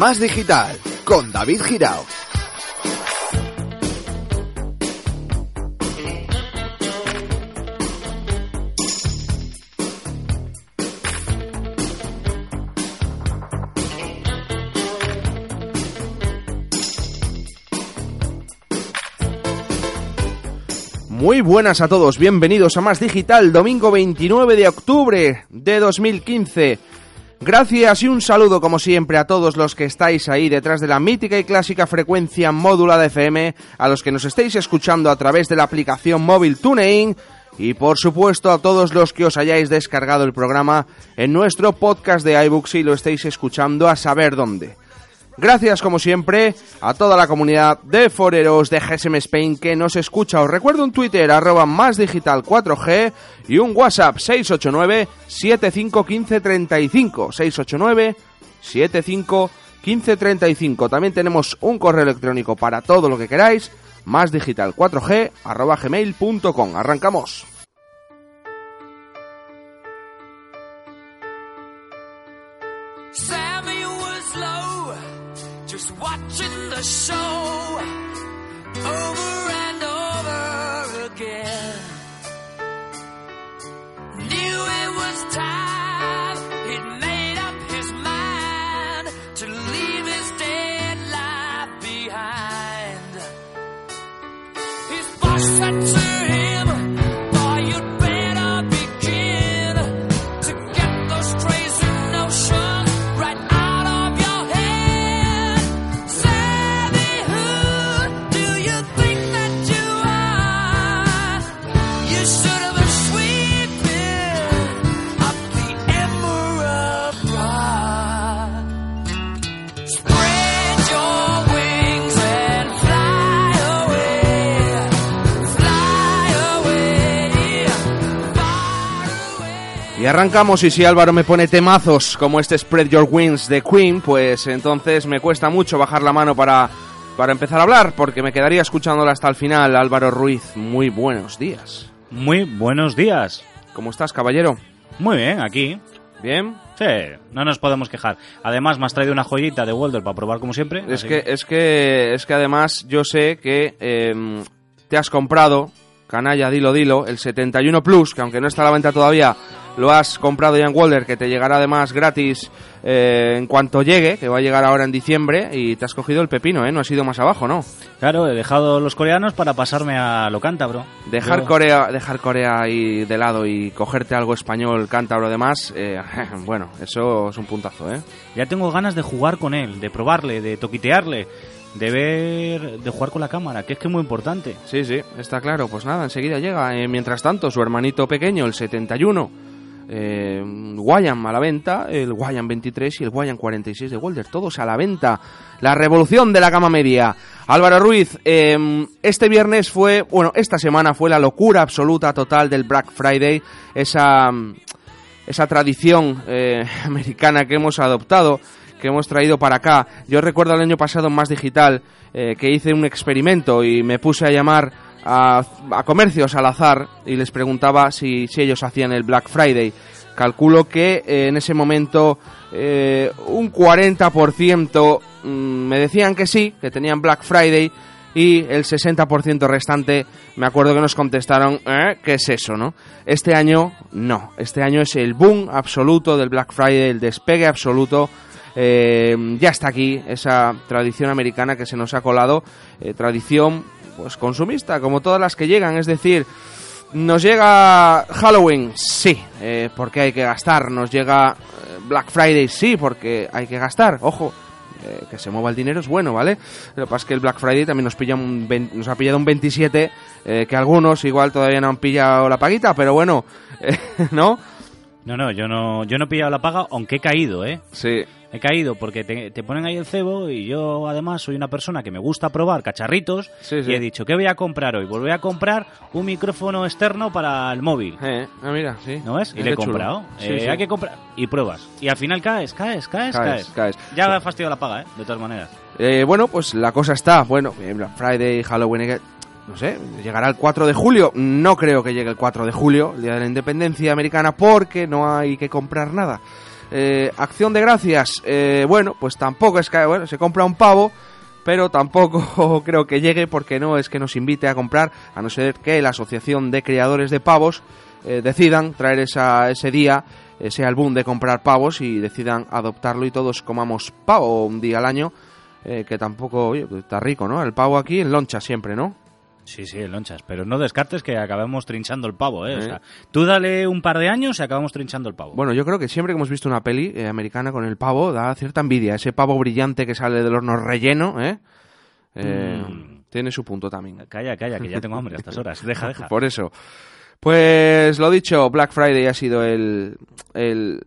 Más Digital con David Girao. Muy buenas a todos, bienvenidos a Más Digital, domingo 29 de octubre de 2015. Gracias y un saludo como siempre a todos los que estáis ahí detrás de la mítica y clásica frecuencia módula de FM, a los que nos estéis escuchando a través de la aplicación móvil TuneIn y por supuesto a todos los que os hayáis descargado el programa en nuestro podcast de iBooks y lo estéis escuchando a saber dónde. Gracias, como siempre, a toda la comunidad de foreros de GSM Spain que nos escucha. Os recuerdo un Twitter, arroba más digital 4G y un WhatsApp 689 751535 689 751535 También tenemos un correo electrónico para todo lo que queráis, más digital 4G arroba gmail.com. Arrancamos. The show over and over again. Knew it was time, arrancamos y si Álvaro me pone temazos como este Spread Your Wings de Queen, pues entonces me cuesta mucho bajar la mano para, para empezar a hablar, porque me quedaría escuchándola hasta el final. Álvaro Ruiz, muy buenos días. Muy buenos días. ¿Cómo estás, caballero? Muy bien, aquí. ¿Bien? Sí, no nos podemos quejar. Además, me has traído una joyita de Walder para probar como siempre. Es que, es que, es que además yo sé que em, te has comprado, canalla, dilo, dilo, el 71 Plus, que aunque no está a la venta todavía, lo has comprado ya en Walder, que te llegará además gratis eh, en cuanto llegue, que va a llegar ahora en diciembre, y te has cogido el pepino, ¿eh? No has ido más abajo, ¿no? Claro, he dejado los coreanos para pasarme a lo cántabro. Dejar Yo- Corea, dejar Corea ahí de lado y cogerte algo español, cántabro, demás, eh, bueno, eso es un puntazo, ¿eh? Ya tengo ganas de jugar con él, de probarle, de toquitearle, de ver, de jugar con la cámara, que es que es muy importante. Sí, sí, está claro. Pues nada, enseguida llega. Eh, mientras tanto, su hermanito pequeño, el 71, eh, Guayam a la venta, el Guayam 23 y el Guayam 46 de Walder, todos a la venta. La revolución de la gama media. Álvaro Ruiz, eh, este viernes fue, bueno, esta semana fue la locura absoluta total del Black Friday, esa, esa tradición eh, americana que hemos adoptado que hemos traído para acá. Yo recuerdo el año pasado en Más Digital eh, que hice un experimento y me puse a llamar a, a comercios al azar y les preguntaba si, si ellos hacían el Black Friday. Calculo que eh, en ese momento eh, un 40% mm, me decían que sí, que tenían Black Friday y el 60% restante me acuerdo que nos contestaron, ¿eh? ¿qué es eso, no? Este año no, este año es el boom absoluto del Black Friday, el despegue absoluto eh, ya está aquí esa tradición americana que se nos ha colado, eh, tradición pues consumista, como todas las que llegan, es decir, nos llega Halloween, sí, eh, porque hay que gastar, nos llega eh, Black Friday, sí, porque hay que gastar, ojo, eh, que se mueva el dinero es bueno, ¿vale? Lo que pasa es que el Black Friday también nos, pilla un nos ha pillado un 27, eh, que algunos igual todavía no han pillado la paguita, pero bueno, eh, ¿no? No, no, yo no, yo no he pillado la paga, aunque he caído, ¿eh? Sí, He caído porque te, te ponen ahí el cebo y yo además soy una persona que me gusta probar cacharritos Sí, sí. y he dicho, ¿qué voy a comprar hoy? Pues voy a comprar un micrófono externo para el móvil. eh, ah, mira, sí. ¿No ves? Y le he comprado. Sí, Eh. Hay que comprar. Y pruebas. Y al final caes, caes, caes, Caes, caes. caes. Ya ha fastidiado la paga, ¿eh? De todas maneras. Eh, bueno, pues la cosa está, bueno, eh, Black Friday, Halloween, eh, no sé, llegará el 4 de julio. No creo que llegue el 4 de julio, el Día de la Independencia Americana, porque no hay que comprar nada. Eh, acción de gracias, eh, bueno, pues tampoco es que, bueno, se compra un pavo, pero tampoco creo que llegue porque no es que nos invite a comprar, a no ser que la Asociación de Criadores de Pavos eh, decidan traer esa, ese día, ese álbum de comprar pavos y decidan adoptarlo y todos comamos pavo un día al año, eh, que tampoco, oye, pues está rico, ¿no? El pavo aquí en loncha siempre, ¿no? Sí, sí, en lonchas. Pero no descartes que acabamos trinchando el pavo, ¿eh? O ¿Eh? sea, tú dale un par de años y acabamos trinchando el pavo. Bueno, yo creo que siempre que hemos visto una peli eh, americana con el pavo, da cierta envidia. Ese pavo brillante que sale del horno relleno, ¿eh? Eh, Mm. Tiene su punto también. Calla, calla, que ya tengo hambre a estas horas. Deja, deja. Por eso. Pues lo dicho, Black Friday ha sido el, el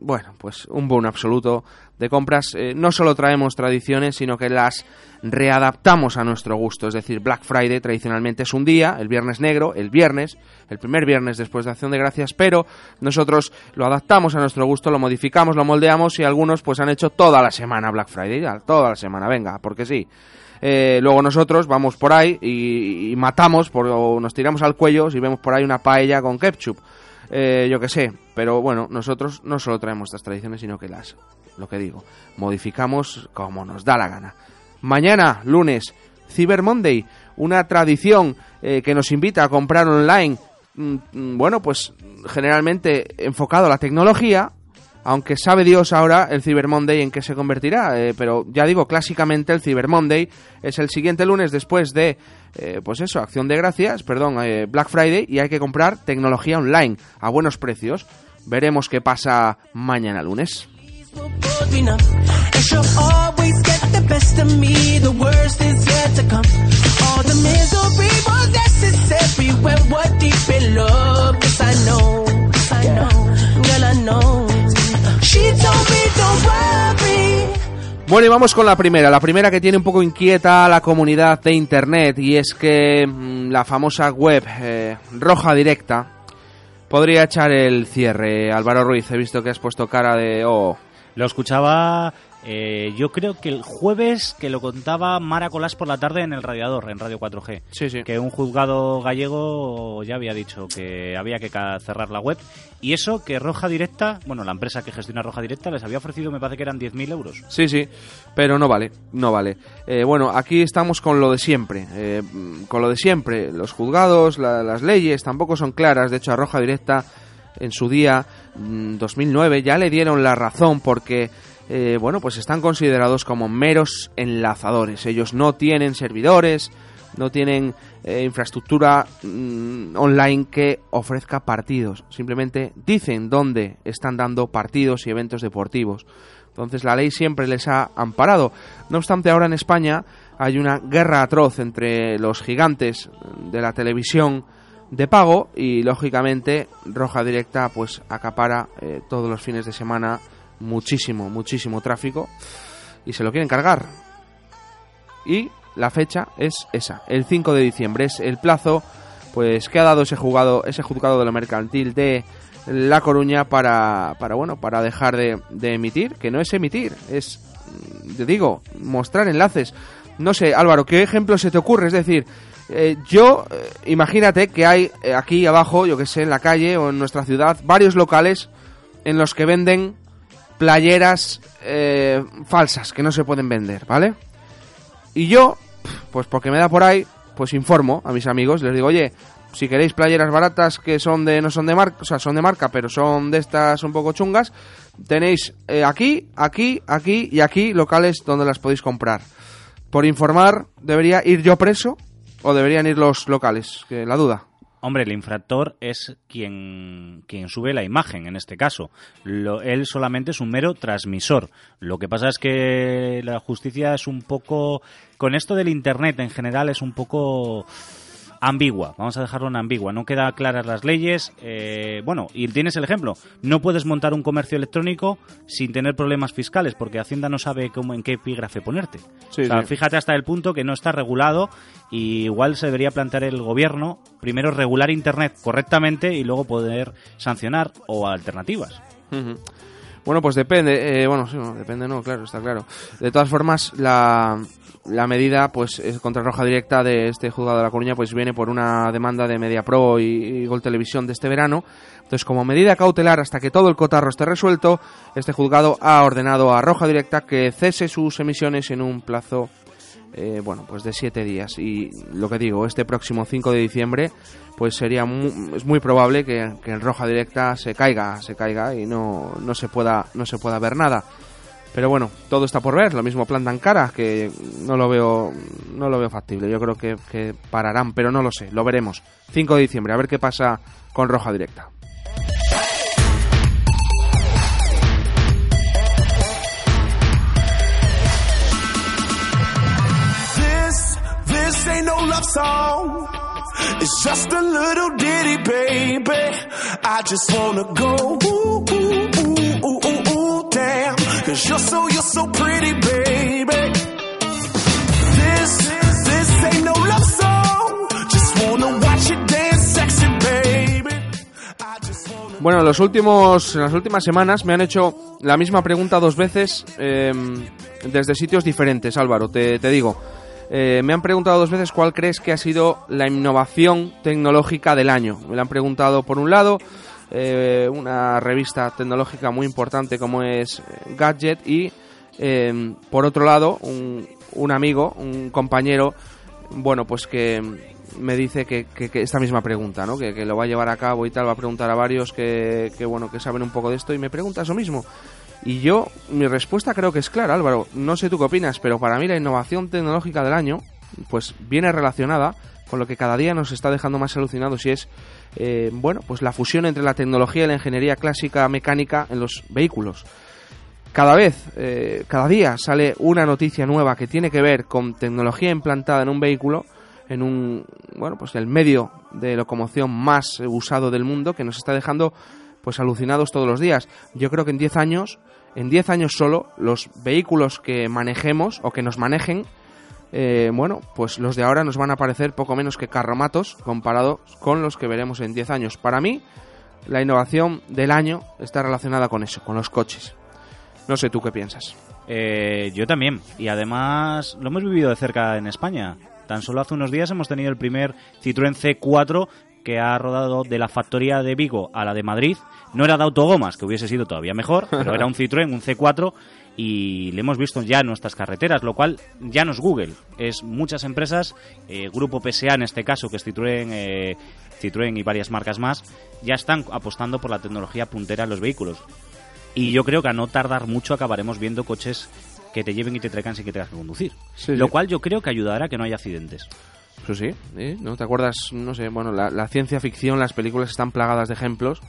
bueno, pues un boom absoluto de compras. Eh, no solo traemos tradiciones, sino que las readaptamos a nuestro gusto. Es decir, Black Friday tradicionalmente es un día, el viernes negro, el viernes, el primer viernes después de Acción de Gracias, pero nosotros lo adaptamos a nuestro gusto, lo modificamos, lo moldeamos y algunos pues han hecho toda la semana Black Friday, toda la semana, venga, porque sí. Eh, luego nosotros vamos por ahí y, y matamos, por, o nos tiramos al cuello si vemos por ahí una paella con ketchup. Eh, yo qué sé, pero bueno, nosotros no solo traemos estas tradiciones, sino que las, lo que digo, modificamos como nos da la gana. Mañana, lunes, Cyber Monday, una tradición eh, que nos invita a comprar online, mm, mm, bueno, pues generalmente enfocado a la tecnología, aunque sabe Dios ahora el Cyber Monday en qué se convertirá, eh, pero ya digo, clásicamente el Cyber Monday es el siguiente lunes después de, eh, pues eso, Acción de Gracias, perdón, eh, Black Friday, y hay que comprar tecnología online a buenos precios. Veremos qué pasa mañana lunes. Bueno, y vamos con la primera, la primera que tiene un poco inquieta a la comunidad de Internet, y es que mm, la famosa web eh, Roja Directa podría echar el cierre. Álvaro Ruiz, he visto que has puesto cara de... Oh, Lo escuchaba, eh, yo creo que el jueves que lo contaba Mara Colás por la tarde en el radiador, en Radio 4G. sí, sí. Que un juzgado gallego ya había dicho que había que cerrar la web. Y eso que Roja Directa, bueno, la empresa que gestiona Roja Directa les había ofrecido, me parece que eran 10.000 euros. Sí, sí, pero no vale, no vale. Eh, bueno, aquí estamos con lo de siempre, eh, con lo de siempre. Los juzgados, la- las leyes tampoco son claras. De hecho, a Roja Directa en su día, 2009, ya le dieron la razón porque, eh, bueno, pues están considerados como meros enlazadores. Ellos no tienen servidores, no tienen eh, infraestructura mm, online que ofrezca partidos. Simplemente dicen dónde están dando partidos y eventos deportivos. Entonces la ley siempre les ha amparado. No obstante, ahora en España hay una guerra atroz entre los gigantes de la televisión de pago y lógicamente Roja Directa pues acapara eh, todos los fines de semana muchísimo, muchísimo tráfico y se lo quieren cargar. Y la fecha es esa, el 5 de diciembre es el plazo pues que ha dado ese juzgado, ese juzgado de lo mercantil de La Coruña para, para bueno, para dejar de, de emitir, que no es emitir, es mm, te digo, mostrar enlaces. No sé, Álvaro, ¿qué ejemplo se te ocurre? Es decir, eh, yo, eh, imagínate que hay eh, aquí abajo, yo que sé, en la calle o en nuestra ciudad, varios locales en los que venden playeras falsas que no se pueden vender, ¿vale? Y yo, pues porque me da por ahí, pues informo a mis amigos, les digo, oye, si queréis playeras baratas que son de no son de marca, o sea, son de marca, pero son de estas un poco chungas, tenéis aquí, aquí, aquí y aquí locales donde las podéis comprar. Por informar, ¿debería ir yo preso o deberían ir los locales? La duda. Hombre, el infractor es quien, quien sube la imagen, en este caso. Él solamente es un mero transmisor. Lo que pasa es que la justicia es un poco... Con esto del Internet en general es un poco ambigua. Vamos a dejarlo en ambigua. No queda claras las leyes. eh, bueno, y tienes el ejemplo. No puedes montar un comercio electrónico sin tener problemas fiscales porque Hacienda no sabe cómo, en qué epígrafe ponerte. Sí, o sea, sí. fíjate hasta el punto que no está regulado y igual se debería plantear el gobierno primero regular Internet correctamente y luego poder sancionar o alternativas. Bueno, pues depende, eh, bueno, sí, no, depende, no, claro, está claro. De todas formas, la, la medida, pues, es contra roja directa de este juzgado de La Coruña, pues viene por una demanda de Media Pro y, y Gol Televisión de este verano. Entonces, como medida cautelar hasta que todo el cotarro esté resuelto, este juzgado ha ordenado a Roja Directa que cese sus emisiones en un plazo eh, bueno, pues de siete días. Y lo que digo, este próximo 5 de diciembre, pues sería mu- es muy probable que, que en roja directa se caiga, se caiga y no, no se pueda, no se pueda ver nada. Pero bueno, todo está por ver. Lo mismo plantan cara, que no lo veo, no lo veo factible. Yo creo que, que pararán, pero no lo sé. Lo veremos. 5 de diciembre, a ver qué pasa con roja directa. Love song. It's just so, you're so pretty, baby. Bueno, los últimos, en las últimas semanas me han hecho la misma pregunta dos veces eh, desde sitios diferentes, Álvaro, te, te digo. Eh, me han preguntado dos veces cuál crees que ha sido la innovación tecnológica del año. Me la han preguntado por un lado eh, una revista tecnológica muy importante como es Gadget y eh, por otro lado un, un amigo, un compañero, bueno, pues que me dice que, que- que esta misma pregunta, ¿no? Que, que lo va a llevar a cabo y tal, va a preguntar a varios que, que, bueno, que saben un poco de esto y me pregunta eso mismo. Y yo, mi respuesta creo que es clara, Álvaro. No sé tú qué opinas, pero para mí la innovación tecnológica del año, pues viene relacionada con lo que cada día nos está dejando más alucinados y es, eh, bueno, pues la fusión entre la tecnología y la ingeniería clásica mecánica en los vehículos cada vez, eh, cada día sale una noticia nueva que tiene que ver con tecnología implantada en un vehículo, en un, bueno, pues el medio de locomoción más usado del mundo, que nos está dejando pues alucinados todos los días. Yo creo que en 10 años, en 10 años solo, los vehículos que manejemos o que nos manejen, eh, bueno, pues los de ahora nos van a parecer poco menos que carromatos comparados con los que veremos en 10 años. Para mí, la innovación del año está relacionada con eso, con los coches. No sé tú qué piensas. Eh, yo también. Y además lo hemos vivido de cerca en España. Tan solo hace unos días hemos tenido el primer Citroën C4 que ha rodado de la factoría de Vigo a la de Madrid. No era de autogomas, que hubiese sido todavía mejor, pero era un Citroën, un C4, y le hemos visto ya en nuestras carreteras, lo cual ya no es Google. Es muchas empresas, eh, Grupo PSA en este caso, que es Citroën, eh, Citroën y varias marcas más, ya están apostando por la tecnología puntera en los vehículos. Y yo creo que a no tardar mucho acabaremos viendo coches que te lleven y te traigan sin que tengas que conducir. Sí, Lo sí. cual yo creo que ayudará a que no haya accidentes. Eso sí, ¿eh? ¿no te acuerdas? No sé, bueno, la, ciencia ficción, las películas están plagadas de ejemplos.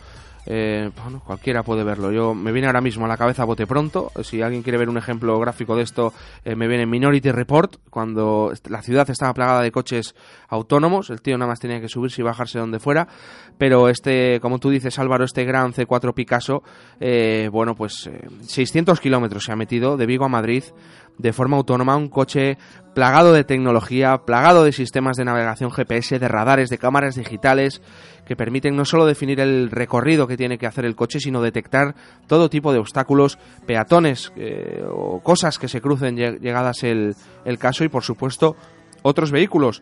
Eh, bueno, cualquiera puede verlo. Yo me viene ahora mismo a la cabeza bote pronto. Si alguien quiere ver un ejemplo gráfico de esto, eh, me viene Minority Report, cuando la ciudad estaba plagada de coches autónomos. El tío nada más tenía que subirse y bajarse donde fuera. Pero este, como tú dices, Álvaro, este gran C4 Picasso, eh, bueno, pues eh, 600 kilómetros se ha metido de Vigo a Madrid de forma autónoma, un coche plagado de tecnología, plagado de sistemas de navegación GPS, de radares, de cámaras digitales, que permiten no solo definir el recorrido que tiene que hacer el coche, sino detectar todo tipo de obstáculos, peatones eh, o cosas que se crucen lleg- llegadas el, el caso y, por supuesto, otros vehículos.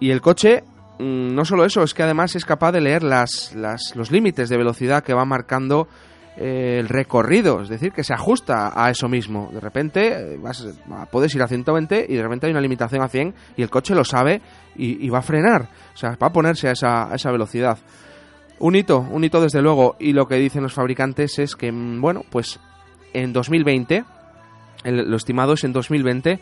Y el coche, mm, no solo eso, es que además es capaz de leer las, las- los límites de velocidad que va marcando el recorrido, es decir, que se ajusta a eso mismo. De repente eh, vas- puedes ir a 120 y de repente hay una limitación a 100 y el coche lo sabe y, va a frenar, o sea, va a ponerse a esa, esa velocidad. Un hito, un hito desde luego, y lo que dicen los fabricantes es que, mm, bueno, pues en 2020, el- lo estimado es en 2020,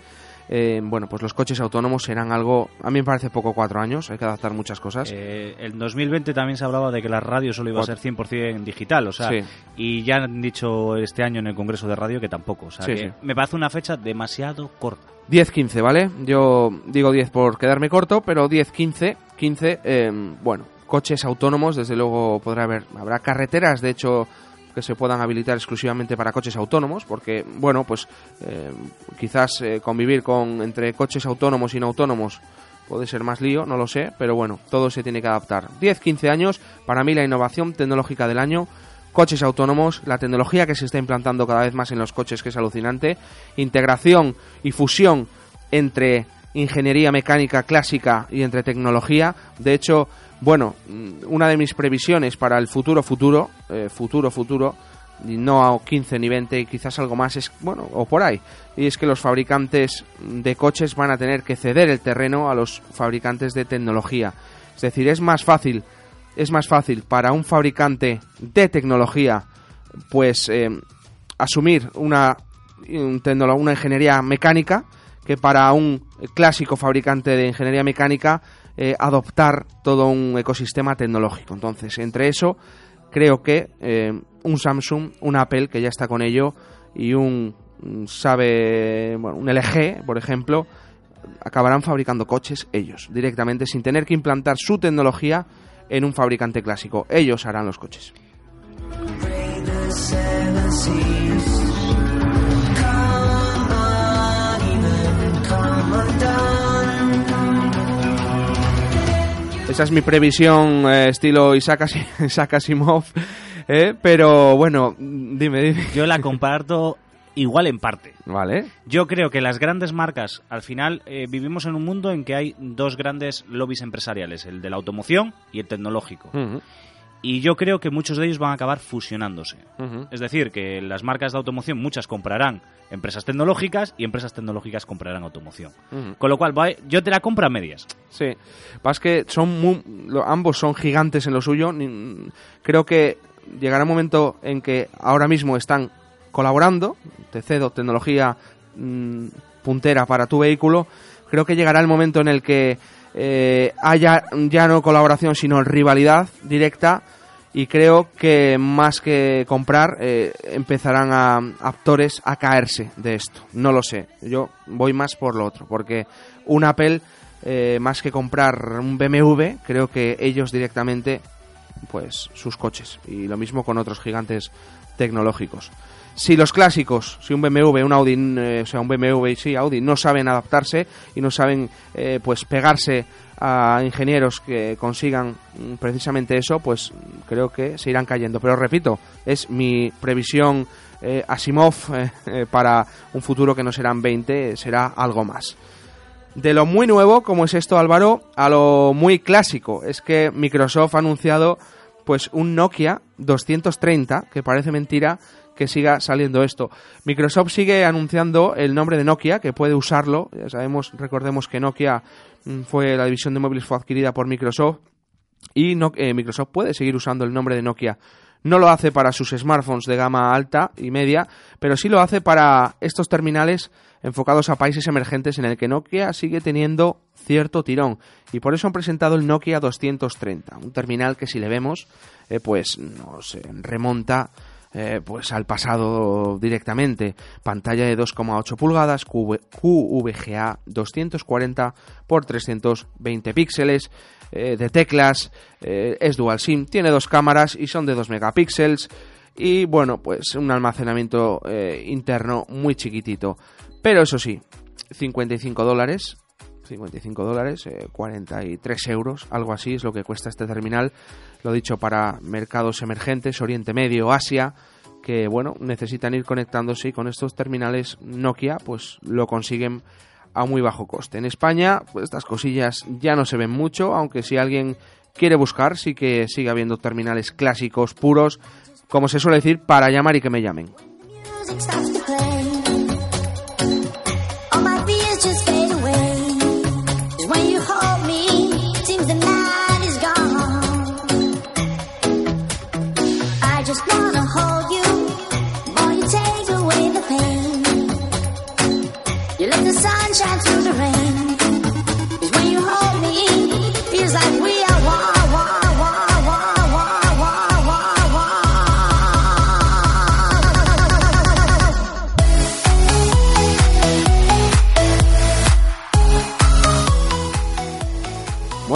eh, bueno, pues los coches autónomos serán algo, a mí me parece poco cuatro años, hay que adaptar muchas cosas. Eh, en 2020 también se hablaba de que la radio solo iba a ser 100% digital, o sea, Sí. y ya han dicho este año en el Congreso de Radio que tampoco, o sea, Sí, que sí. me parece una fecha demasiado corta. 10-15, ¿vale? Yo digo 10 por quedarme corto, pero 10-15, 15, eh, bueno, coches autónomos, desde luego podrá haber, habrá carreteras, de hecho, que se puedan habilitar exclusivamente para coches autónomos, porque, bueno, pues eh, quizás eh, convivir con entre coches autónomos y no autónomos puede ser más lío, no lo sé, pero bueno, todo se tiene que adaptar. 10-15 años, para mí la innovación tecnológica del año coches autónomos, la tecnología que se está implantando cada vez más en los coches, que es alucinante, integración y fusión entre ingeniería mecánica clásica y entre tecnología. De hecho, bueno, mm, una de mis previsiones para el futuro futuro, eh, futuro futuro, no a 15 ni 20, y quizás algo más, es, bueno, o por ahí, y es que los fabricantes de coches van a tener que ceder el terreno a los fabricantes de tecnología. Es decir, es más fácil, es más fácil para un fabricante de tecnología, pues, eh, asumir una, una ingeniería mecánica que para un clásico fabricante de ingeniería mecánica eh, adoptar todo un ecosistema tecnológico. Entonces, entre eso, creo que eh, un Samsung, un Apple que ya está con ello y un mm, sabe, un LG, por ejemplo, acabarán fabricando coches ellos directamente sin tener que implantar su tecnología en un fabricante clásico. Ellos harán los coches. Esa es mi previsión eh, estilo Isaac, Asi- Isaac Asimov. eh, Pero bueno, dime, dime. Yo la comparto igual en parte. Vale. Yo creo que las grandes marcas, al final, eh, vivimos en un mundo en que hay dos grandes lobbies empresariales, el de la automoción y el tecnológico. Y yo creo que muchos de ellos van a acabar fusionándose. Es decir, que las marcas de automoción, muchas comprarán empresas tecnológicas y empresas tecnológicas comprarán automoción. Con lo cual, yo te la compro a medias. Sí, Pasa que son muy- ambos son gigantes en lo suyo. creo que llegará un momento en que ahora mismo están colaborando. Te cedo tecnología mm, puntera para tu vehículo. Creo que llegará el momento en el que eh, haya ya no colaboración, sino rivalidad directa. Y creo que más que comprar, eh, empezarán a actores a caerse de esto. No lo sé. Yo voy más por lo otro, porque un Apple eh, más que comprar un BMW, creo que ellos directamente, pues sus coches. Y lo mismo con otros gigantes tecnológicos. Si los clásicos, si un BMW, un Audi, eh, o sea, un BMW y sí, Audi, no saben adaptarse y no saben eh, pues pegarse a ingenieros que consigan mm, precisamente eso, pues creo que se irán cayendo. Pero repito, es mi previsión eh, Asimov para un futuro que no serán 20, será algo más. De lo muy nuevo, como es esto Álvaro, a lo muy clásico, es que Microsoft ha anunciado pues un Nokia 230, que parece mentira que siga saliendo esto. Microsoft sigue anunciando el nombre de Nokia, que puede usarlo, ya sabemos, recordemos que Nokia mm, fue la división de móviles fue adquirida por Microsoft y no- eh, Microsoft puede seguir usando el nombre de Nokia. No lo hace para sus smartphones de gama alta y media, pero sí lo hace para estos terminales enfocados a países emergentes en el que Nokia sigue teniendo cierto tirón. Y por eso han presentado el Nokia 230, un terminal que si le vemos, eh, pues nos eh, remonta eh, pues al pasado directamente. Pantalla de 2,8 pulgadas, QV QVGA 240 por 320 píxeles, eh, de teclas, eh, es dual SIM, tiene dos cámaras y son de 2 megapíxeles y bueno, pues un almacenamiento interno muy chiquitito. Pero eso sí, 55 dólares, 55 dólares, eh, 43 euros, algo así es lo que cuesta este terminal. Lo dicho para mercados emergentes, Oriente Medio, Asia, que bueno, necesitan ir conectándose con estos terminales Nokia pues lo consiguen a muy bajo coste. En España, pues estas cosillas ya no se ven mucho, aunque si alguien quiere buscar, sí que sigue habiendo terminales clásicos, puros, como se suele decir, para llamar y que me llamen.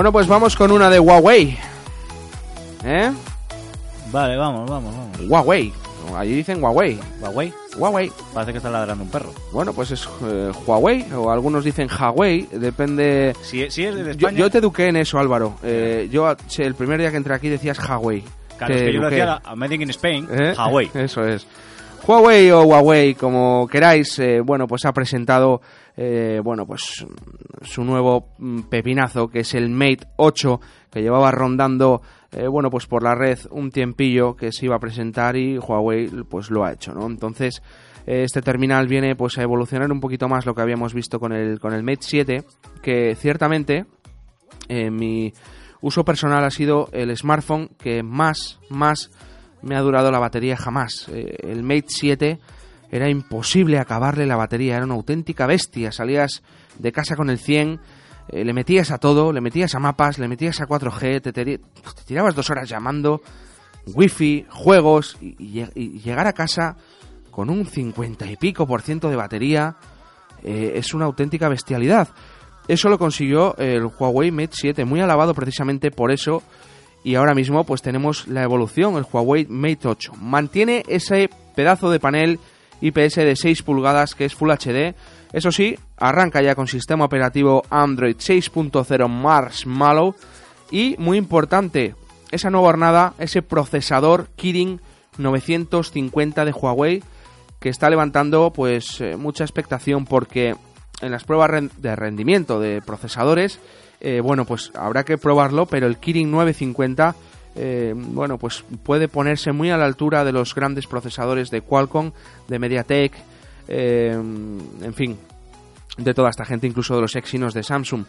Bueno, pues vamos con una de Huawei. ¿Eh? Vale, vamos, vamos, vamos. Huawei. Allí dicen Huawei. Huawei. Huawei. Parece que está ladrando un perro. Bueno, pues es eh, Huawei, o algunos dicen Huawei, depende... Si, si es de España... yo te eduqué en eso, Álvaro. Eh, yo el primer día que entré aquí decías Huawei. Claro, es que yo lo decía a Made in Spain, ¿Eh? Huawei. Eso es. Huawei o Huawei, como queráis, eh, bueno, pues ha presentado, eh, bueno, pues su nuevo mm, pepinazo, que es el Mate 8, que llevaba rondando, eh, bueno, pues por la red un tiempillo que se iba a presentar y Huawei, pues lo ha hecho, ¿no? Entonces, eh, este terminal viene, pues a evolucionar un poquito más lo que habíamos visto con el, con el Mate 7, que ciertamente, mi uso personal ha sido el smartphone que más, más me ha durado la batería jamás. El Mate 7 era imposible acabarle la batería, era una auténtica bestia. Salías de casa con el 100, eh, le metías a todo, le metías a mapas, le metías a 4G, te, te- te tirabas dos horas llamando, wifi, juegos, y llegar a casa con un 50 y pico por ciento de batería eh, es una auténtica bestialidad. Eso lo consiguió el Huawei Mate 7, muy alabado precisamente por eso. Y ahora mismo pues tenemos la evolución, el Huawei Mate 8. Mantiene ese pedazo de panel IPS de 6 pulgadas que es Full HD. Eso sí, arranca ya con sistema operativo Android 6.0 Marshmallow. Y muy importante, esa nueva hornada, ese procesador Kirin 950 de Huawei que está levantando pues eh, mucha expectación porque en las pruebas de rendimiento de procesadores eh, bueno pues habrá que probarlo pero el Kirin 950 eh, bueno pues puede ponerse muy a la altura de los grandes procesadores de Qualcomm de MediaTek eh, en fin de toda esta gente, incluso de los Exynos de Samsung.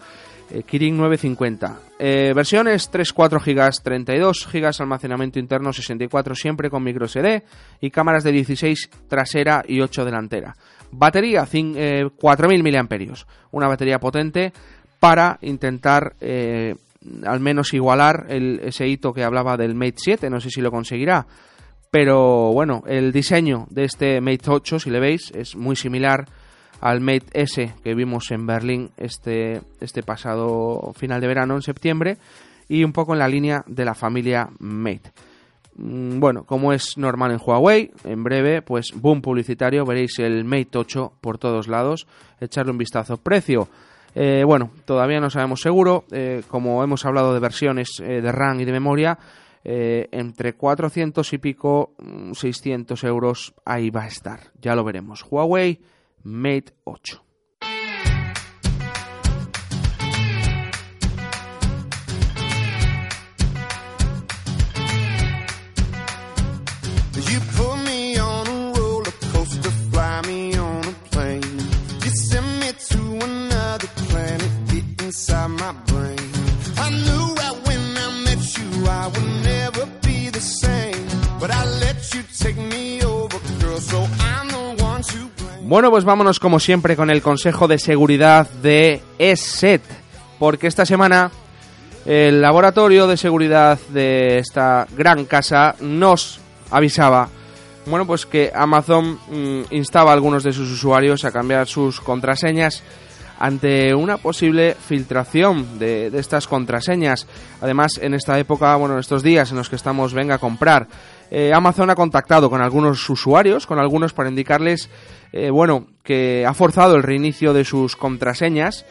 Eh, Kirin 950. Eh, versiones 3, 4 GB, 32 GB, almacenamiento interno 64, siempre con micro SD y cámaras de 16 trasera y 8 delantera. Batería cin- eh, 4000 mAh, una batería potente para intentar al menos igualar el, ese hito que hablaba del Mate 7, no sé si lo conseguirá. Pero bueno, el diseño de este Mate 8, si le veis, es muy similar al Mate S que vimos en Berlín este, este pasado final de verano, en septiembre, y un poco en la línea de la familia Mate. Mm, Bueno, como es normal en Huawei, en breve, pues boom publicitario, veréis el Mate 8 por todos lados, echarle un vistazo. Precio, eh, bueno, todavía no sabemos seguro, eh, como hemos hablado de versiones eh, de RAM y de memoria, eh, entre 400 y pico, mm, 600 euros, ahí va a estar, ya lo veremos. Huawei Mate 8. Bueno, pues vámonos como siempre con el consejo de seguridad de ESET, porque esta semana el laboratorio de seguridad de esta gran casa nos avisaba, bueno, pues que Amazon mm, instaba a algunos de sus usuarios a cambiar sus contraseñas ante una posible filtración de, de estas contraseñas. Además, en esta época, bueno, en estos días en los que estamos, venga a comprar, eh, Amazon ha contactado con algunos usuarios, con algunos para indicarles, eh, bueno, que ha forzado el reinicio de sus contraseñas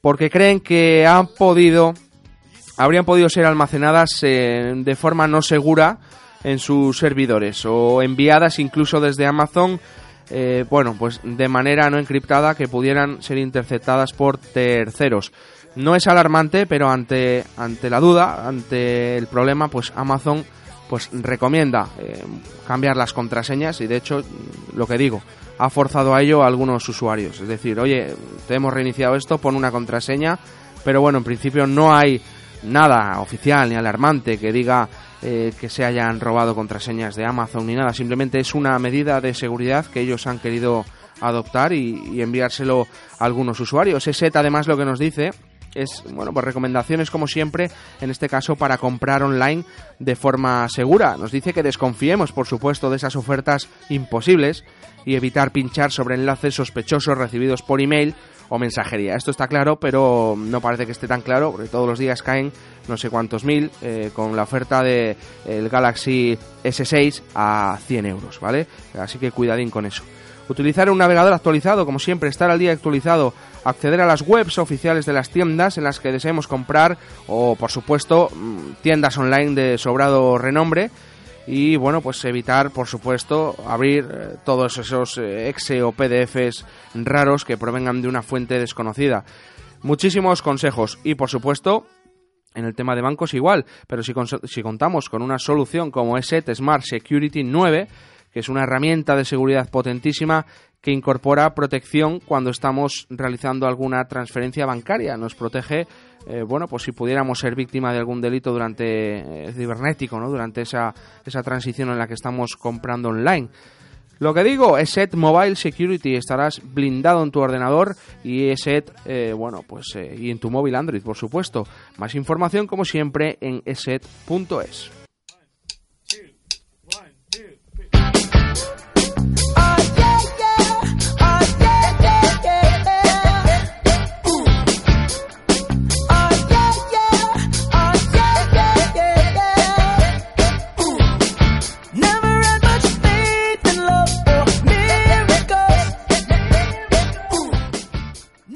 porque creen que han podido, habrían podido ser almacenadas eh, de forma no segura en sus servidores o enviadas incluso desde Amazon bueno, pues de manera no encriptada que pudieran ser interceptadas por terceros. No es alarmante, pero ante, ante la duda, ante el problema, pues Amazon pues recomienda eh, cambiar las contraseñas y de hecho, lo que digo, ha forzado a ello a algunos usuarios. Es decir, oye, te hemos reiniciado esto, pon una contraseña, pero bueno, en principio no hay nada oficial ni alarmante que diga eh, que se hayan robado contraseñas de Amazon ni nada, simplemente es una medida de seguridad que ellos han querido adoptar y, enviárselo a algunos usuarios. ESET además lo que nos dice es, bueno, pues recomendaciones como siempre, en este caso para comprar online de forma segura. Nos dice que desconfiemos, por supuesto, de esas ofertas imposibles y evitar pinchar sobre enlaces sospechosos recibidos por email o mensajería. Esto está claro, pero no parece que esté tan claro, porque todos los días caen no sé cuántos mil eh, con la oferta de el Galaxy S6 a 100 euros, ¿vale? Así que cuidadín con eso. Utilizar un navegador actualizado, como siempre, estar al día actualizado acceder a las webs oficiales de las tiendas en las que deseemos comprar o, por supuesto, mm, tiendas online de sobrado renombre y bueno pues evitar por supuesto abrir eh, todos esos eh, exe o pdfs raros que provengan de una fuente desconocida. Muchísimos consejos y por supuesto en el tema de bancos igual, pero si, si contamos con una solución como ESET Smart Security 9, que es una herramienta de seguridad potentísima que incorpora protección cuando estamos realizando alguna transferencia bancaria. Nos protege, eh, bueno, pues si pudiéramos ser víctima de algún delito durante eh, cibernético, ¿no? Durante esa, esa transición en la que estamos comprando online. Lo que digo, ESET Mobile Security, estarás blindado en tu ordenador y ESET, eh, bueno, pues y en tu móvil Android, por supuesto. Más información, como siempre, en eset.es.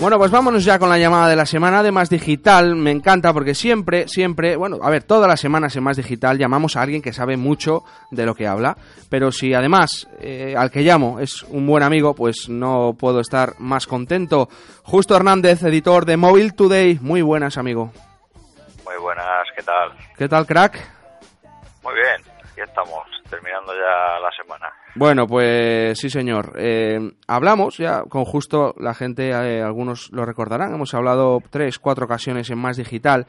Bueno, pues vámonos ya con la llamada de la semana de Más Digital. Me encanta porque siempre, siempre, bueno, a ver, todas las semanas en Más Digital llamamos a alguien que sabe mucho de lo que habla. Pero si además eh, al que llamo es un buen amigo, pues no puedo estar más contento. Justo Hernández, editor de Mobile Today. Muy buenas, amigo. Muy buenas, ¿qué tal? ¿Qué tal, crack? Muy bien, aquí estamos, terminando ya la semana. Bueno, pues sí, señor. Eh, hablamos ya con justo la gente, eh, algunos lo recordarán, hemos hablado tres, cuatro ocasiones en Más Digital.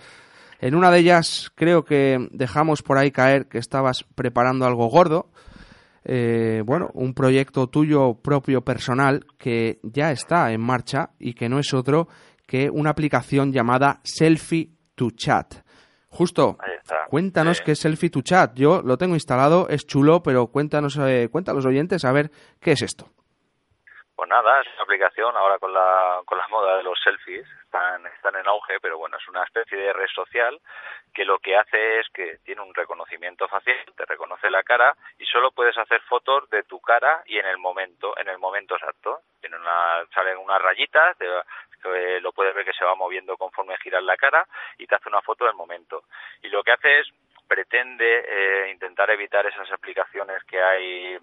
En una de ellas creo que dejamos por ahí caer que estabas preparando algo gordo. Eh, bueno, un proyecto tuyo propio personal que ya está en marcha y que no es otro que una aplicación llamada Selfie to Chat. Justo, cuéntanos Sí. qué es Selfie to Chat. Yo lo tengo instalado, es chulo, pero cuéntanos, eh, cuenta a los oyentes a ver qué es esto. Pues nada, es una aplicación ahora con la, con la moda de los selfies, están, están en auge, pero bueno, es una especie de red social que lo que hace es que tiene un reconocimiento facial, te reconoce la cara y solo puedes hacer fotos de tu cara y en el momento, en el momento exacto. Tiene una, salen unas rayitas, te lo puedes ver que se va moviendo conforme giras la cara y te hace una foto del momento. Y lo que hace es pretende eh, intentar evitar esas aplicaciones que hay,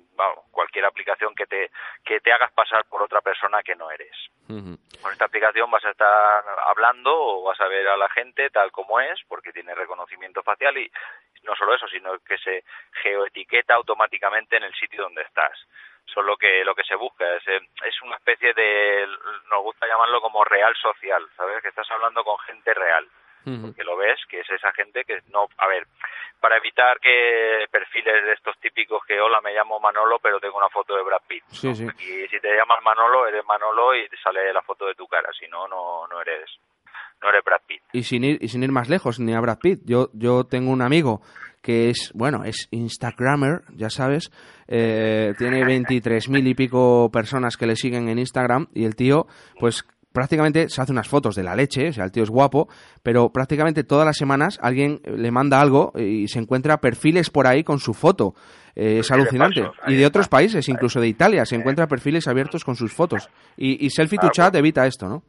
cualquier aplicación que te que te hagas pasar por otra persona que no eres. Con esta aplicación vas a estar hablando o vas a ver a la gente tal como es, porque tiene reconocimiento facial y no solo eso, sino que se geoetiqueta automáticamente en el sitio donde estás. Eso es lo que, lo que se busca, es, eh, es una especie de, nos gusta llamarlo como real social, ¿sabes? Que estás hablando con gente real que lo ves, que es esa gente que no, a ver, para evitar que perfiles de estos típicos que hola me llamo Manolo pero tengo una foto de Brad Pitt. Sí, sí. Y si te llamas Manolo eres Manolo y te sale la foto de tu cara, si no no no eres no eres Brad Pitt. Y sin ir, y sin ir más lejos, ni a Brad Pitt. Yo, yo tengo un amigo que es, bueno, es Instagrammer, ya sabes, eh, tiene 23.000 y pico personas que le siguen en Instagram y el tío, pues prácticamente se hace unas fotos de la leche, o sea, el tío es guapo, pero prácticamente todas las semanas alguien le manda algo y se encuentra perfiles por ahí con su foto. Eh, es Perfiles alucinante. Y de otros países, incluso de Italia, se encuentra perfiles abiertos con sus fotos. Y, y Selfie to Ah, Chat bueno. evita esto, ¿no?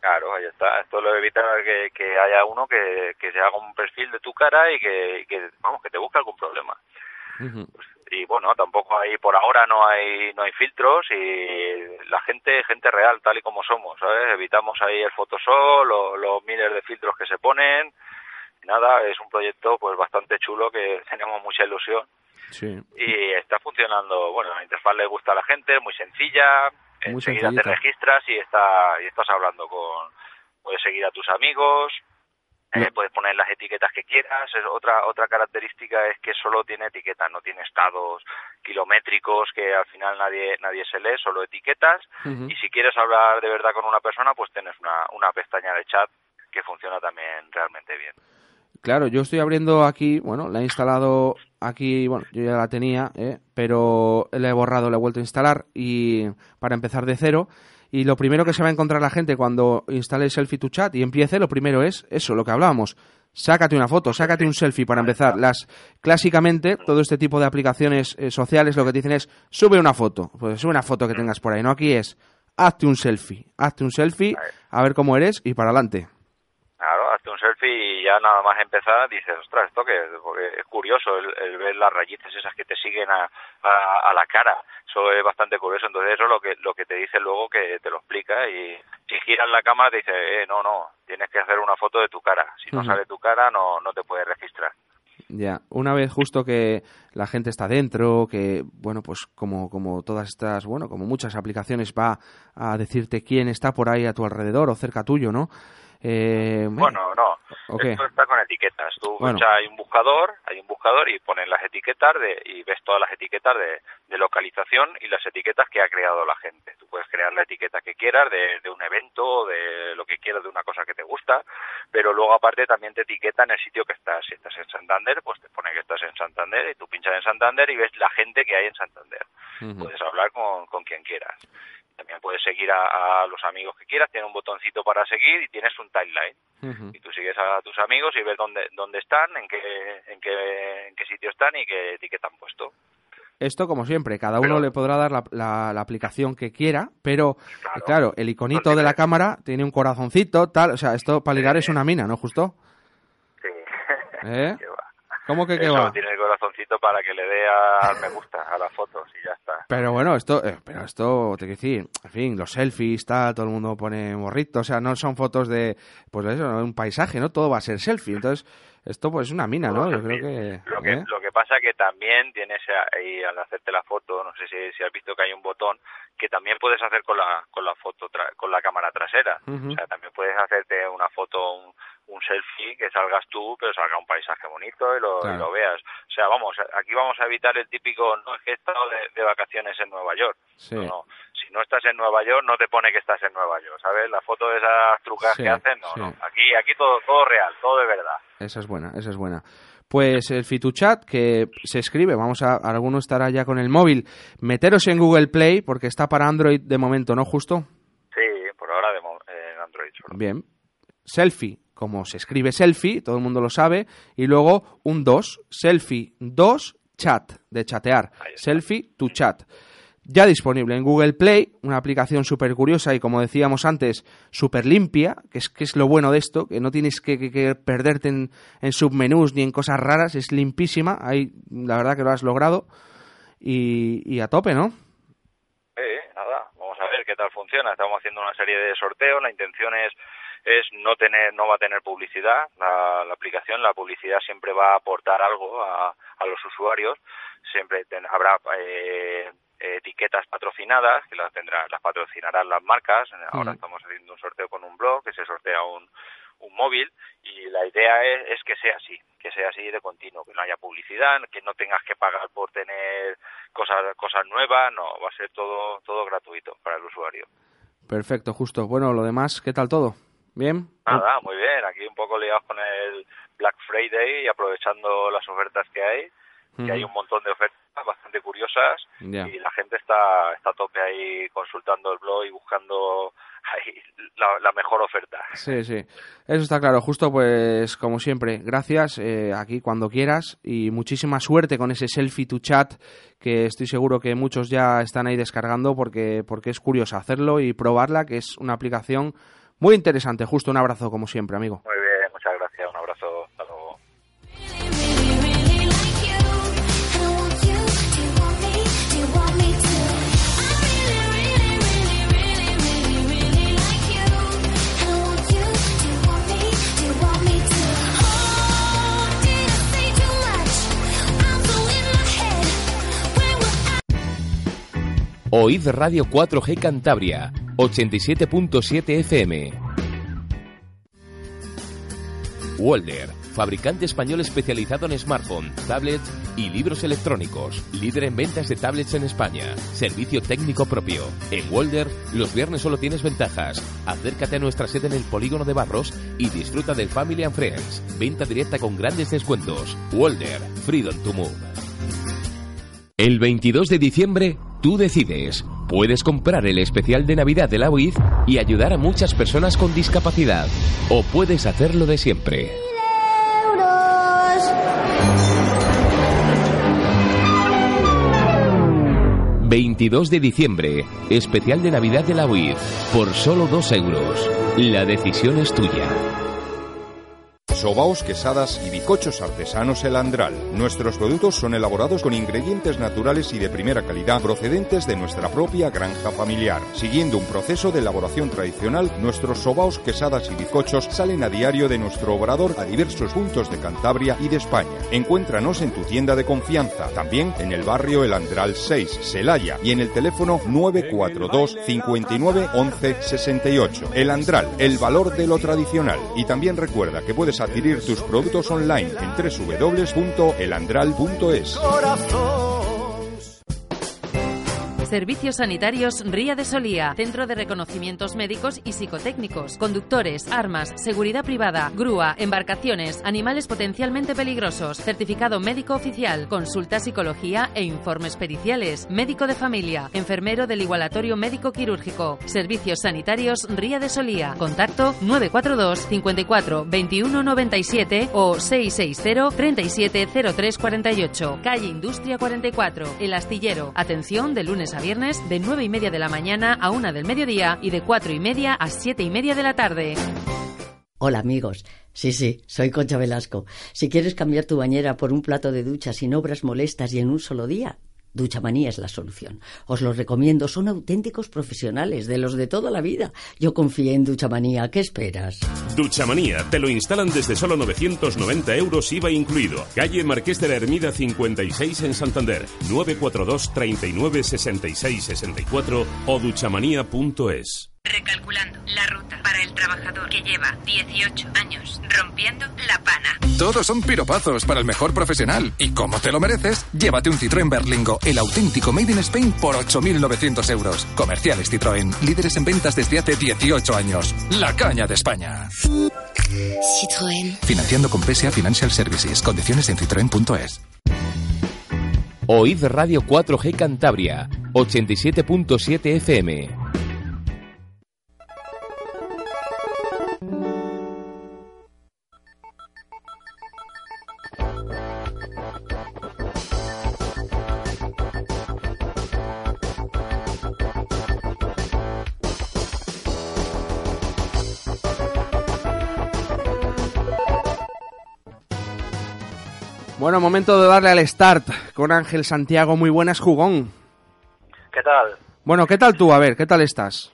Claro, ahí está. Esto lo evita que, que haya uno que, que se haga un perfil de tu cara y que, y que vamos que te busque algún problema. Y bueno tampoco hay por ahora no hay no hay filtros y la gente gente real tal y como somos sabes evitamos ahí el Photoshop lo- los miles de filtros que se ponen nada es un proyecto pues bastante chulo que tenemos mucha ilusión Sí. y está funcionando bueno la interfaz le gusta a la gente es muy sencilla Muy enseguida te registras y está y estás hablando con puedes seguir a tus amigos eh, puedes poner las etiquetas que quieras. Es otra otra característica es que solo tiene etiquetas, no tiene estados kilométricos que al final nadie nadie se lee, solo etiquetas. Y si quieres hablar de verdad con una persona, pues tienes una, una pestaña de chat que funciona también realmente bien. Claro, yo estoy abriendo aquí, bueno, la he instalado aquí, bueno, yo ya la tenía, ¿eh? pero la he borrado, la he vuelto a instalar y para empezar de cero. Y lo primero que se va a encontrar la gente cuando instale Selfie to Chat y empiece, lo primero es eso, lo que hablábamos. Sácate una foto, sácate un selfie para empezar. Las clásicamente todo este tipo de aplicaciones eh, sociales lo que te dicen es sube una foto, pues sube una foto que tengas por ahí. No aquí es hazte un selfie. Hazte un selfie, a ver cómo eres y para adelante. Claro, hazte un selfie y ya nada más empezar dices, ostras, esto que es curioso el, el ver las rayitas esas que te siguen a, a, a la cara. Eso es bastante curioso. Entonces eso es lo que lo que te dice luego que te lo explica y si giras la cámara te dice, eh, no, no, tienes que hacer una foto de tu cara. Si no sale tu cara no no te puedes registrar. Ya, una vez justo que la gente está dentro, que, bueno, pues como, como todas estas, bueno, como muchas aplicaciones va a decirte quién está por ahí a tu alrededor o cerca tuyo, ¿no? Eh, Bueno, no. Esto está con etiquetas. Tú Bueno. hay un buscador, hay un buscador y pones las etiquetas de, y ves todas las etiquetas de, de localización y las etiquetas que ha creado la gente. Tú puedes crear la etiqueta que quieras de, de un evento, de lo que quieras, de una cosa que te gusta, pero luego aparte también te etiqueta en el sitio que estás. Si estás en Santander, pues te pone que estás en Santander y tú pinchas en Santander y ves la gente que hay en Santander. Puedes hablar con, con quien quieras. También puedes seguir a, a los amigos que quieras, tiene un botoncito para seguir y tienes un timeline. Y tú sigues a tus amigos y ves dónde, dónde están, en qué, en, qué, en qué sitio están y qué etiqueta han puesto. Esto, como siempre, cada uno Pero- le podrá dar la, la- la aplicación que quiera, pero, Claro. eh, claro, el iconito de la cámara tiene un corazoncito, tal, o sea, esto para ligar es una mina, ¿no, justo? Sí. ¿Eh? ¿Cómo que qué Eso, va? tiene el corazoncito para que le dé a- al me gusta a las fotos y ya está. Pero bueno, esto, eh, pero esto, te quiero decir, en fin, los selfies, tal, todo el mundo pone morrito, o sea, no son fotos de, pues eso, un paisaje, ¿no? Todo va a ser selfie, entonces, esto pues es una mina, ¿no? Yo creo que... Lo que, ¿eh? lo que pasa que también tienes ahí al hacerte la foto, no sé si, si has visto que hay un botón que también puedes hacer con la con la foto tra- con la cámara trasera. O sea, también puedes hacerte una foto, un, un selfie que salgas tú, pero salga un paisaje bonito y lo, y Claro. lo veas. O sea, vamos, aquí vamos a evitar el típico, no es que he estado de, de vacaciones en Nueva York. Sí. No, no. Si no estás en Nueva York, no te pone que estás en Nueva York, ¿sabes? La foto de esas trucas Sí, que hacen, no, sí. no. Aquí, aquí todo, todo real, todo de verdad. Esa es buena, esa es buena. Pues el FituChat que se escribe, vamos a, alguno estará ya con el móvil. Meteros en Google Play porque está para Android de momento, ¿no? Justo. Sí, por ahora de en Android solo. Bien. Selfie, como se escribe selfie, todo el mundo lo sabe. Y luego un 2, selfie 2, chat, de chatear. Selfie to chat. Ya disponible en Google Play, una aplicación súper curiosa y como decíamos antes, súper limpia, que es, que es lo bueno de esto, que no tienes que, que- perderte en, en submenús ni en cosas raras, es limpísima, ahí la verdad que lo has logrado y, a tope, ¿no? Eh, nada, vamos a ver qué tal funciona. Estamos haciendo una serie de sorteos. La intención es es no tener no va a tener publicidad la, la aplicación la publicidad siempre va a aportar algo a, a los usuarios siempre ten- habrá eh, etiquetas patrocinadas que las tendrá las patrocinarán las marcas ahora Mm. estamos haciendo un sorteo con un blog que se sortea un un móvil y la idea es, es que sea así, que sea así de continuo, que no haya publicidad, que no tengas que pagar por tener cosas cosas nuevas, no, va a ser todo todo gratuito para el usuario. Perfecto, justo. Bueno, lo demás, ¿qué tal todo? ¿Bien? Nada, muy bien, aquí un poco liados con el Black Friday y aprovechando las ofertas que hay, que hay un montón de ofertas bastante curiosas y la gente está, está a tope ahí consultando el blog y buscando ahí la, la mejor oferta. Sí, sí. Eso está claro. Justo, pues, como siempre, gracias eh, aquí cuando quieras y muchísima suerte con ese selfie to chat que estoy seguro que muchos ya están ahí descargando porque, porque es curioso hacerlo y probarla, que es una aplicación muy interesante. Justo un abrazo, como siempre, amigo. Muy bien, Oíd Radio 4G Cantabria, 87.7 FM. Walder, fabricante español especializado en smartphone, tablets y libros electrónicos. Líder en ventas de tablets en España. Servicio técnico propio. En Walder, los viernes solo tienes ventajas. Acércate a nuestra sede en el Polígono de Barros y disfruta del Family and Friends. Venta directa con grandes descuentos. Walder, Freedom to Move. El 22 de diciembre, tú decides. Puedes comprar el especial de Navidad de la UIF y ayudar a muchas personas con discapacidad. O puedes hacerlo de siempre. Euros. 22 de diciembre, especial de Navidad de la UIF, por solo 2 euros. La decisión es tuya. Sobaos, quesadas y bicochos artesanos El Andral. Nuestros productos son elaborados con ingredientes naturales y de primera calidad procedentes de nuestra propia granja familiar. Siguiendo un proceso de elaboración tradicional, nuestros sobaos, quesadas y bicochos salen a diario de nuestro obrador a diversos puntos de Cantabria y de España. Encuéntranos en tu tienda de confianza, también en el barrio El Andral 6, Celaya, y en el teléfono 942 59 11 68. El Andral, el valor de lo tradicional. Y también recuerda que puedes adquirir tus productos online en www.elandral.es. Servicios Sanitarios Ría de Solía, Centro de Reconocimientos Médicos y Psicotécnicos, conductores, armas, seguridad privada, grúa, embarcaciones, animales potencialmente peligrosos, certificado médico oficial, consulta psicología e informes periciales, médico de familia, enfermero del igualatorio médico quirúrgico, Servicios Sanitarios Ría de Solía, contacto 942 54 21 97 o 660 37 03 48, calle Industria 44, El Astillero, atención de lunes a viernes de 9 y media de la mañana a 1 del mediodía y de 4 y media a 7 y media de la tarde. Hola amigos. Sí, sí, soy Concha Velasco. Si quieres cambiar tu bañera por un plato de ducha sin obras molestas y en un solo día, Duchamanía es la solución. Os lo recomiendo, son auténticos profesionales, de los de toda la vida. Yo confié en Duchamanía, ¿qué esperas? Duchamanía, te lo instalan desde solo 990 euros IVA incluido. Calle Marqués de la Ermida 56 en Santander, 942 39 66 64 o duchamanía.es. Recalculando la ruta para el trabajador que lleva 18 años rompiendo la pana. Todos son piropazos para el mejor profesional. Y como te lo mereces, llévate un Citroën Berlingo, el auténtico Made in Spain, por 8.900 euros. Comerciales Citroën, líderes en ventas desde hace 18 años. La caña de España. Citroën. Financiando con PSA Financial Services. Condiciones en citroen.es. Oíd Radio 4G Cantabria, 87.7 FM. Bueno, momento de darle al start con Ángel Santiago. Muy buenas, jugón. ¿Qué tal? Bueno, ¿qué tal tú? A ver, ¿qué tal estás?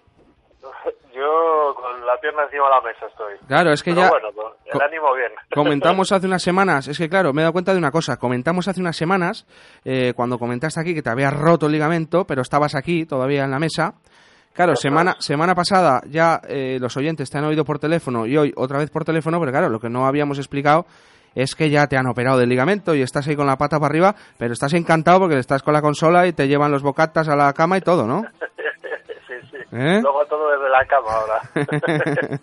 Yo con la pierna encima de la mesa estoy. Claro, es que Pero ya bueno, pues, el ánimo bien. comentamos hace unas semanas, es que claro, me he dado cuenta de una cosa, comentamos hace unas semanas, eh, cuando comentaste aquí que te habías roto el ligamento, pero estabas aquí todavía en la mesa. Claro, semana, semana pasada ya eh, los oyentes te han oído por teléfono y hoy otra vez por teléfono, pero claro, lo que no habíamos explicado es que ya te han operado del ligamento y estás ahí con la pata para arriba, pero estás encantado porque estás con la consola y te llevan los bocatas a la cama y todo, ¿no? sí, sí. ¿Eh? Luego todo desde la cama ahora.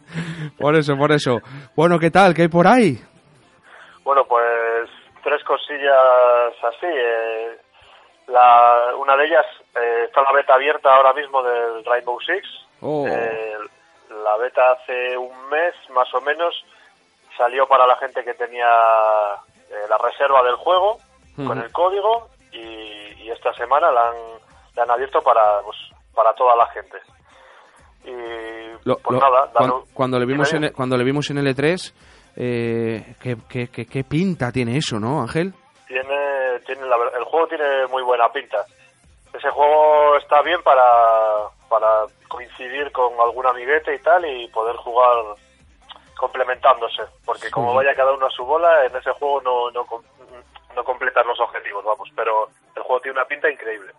por eso, por eso. Bueno, ¿qué tal? ¿Qué hay por ahí? bueno, pues tres cosillas así. eh, la, una de ellas eh, está la beta abierta ahora mismo del Rainbow Six. Oh. Eh, la beta hace un mes más o menos salió para la gente que tenía eh, la reserva del juego con el código y, y esta semana la han, la han abierto para pues, para toda la gente. Y Lo- pues lo- nada, cuando, le vimos en, cuando le vimos en L3, eh, ¿qué, qué, qué- qué pinta tiene eso, ¿no, Ángel? tiene, tiene la el juego tiene muy buena pinta. Ese juego está bien para, para coincidir con algún amiguete y tal y poder jugar complementándose. Porque como vaya cada uno a su bola, en ese juego no, no, no completan los objetivos, vamos. Pero el juego tiene una pinta increíble.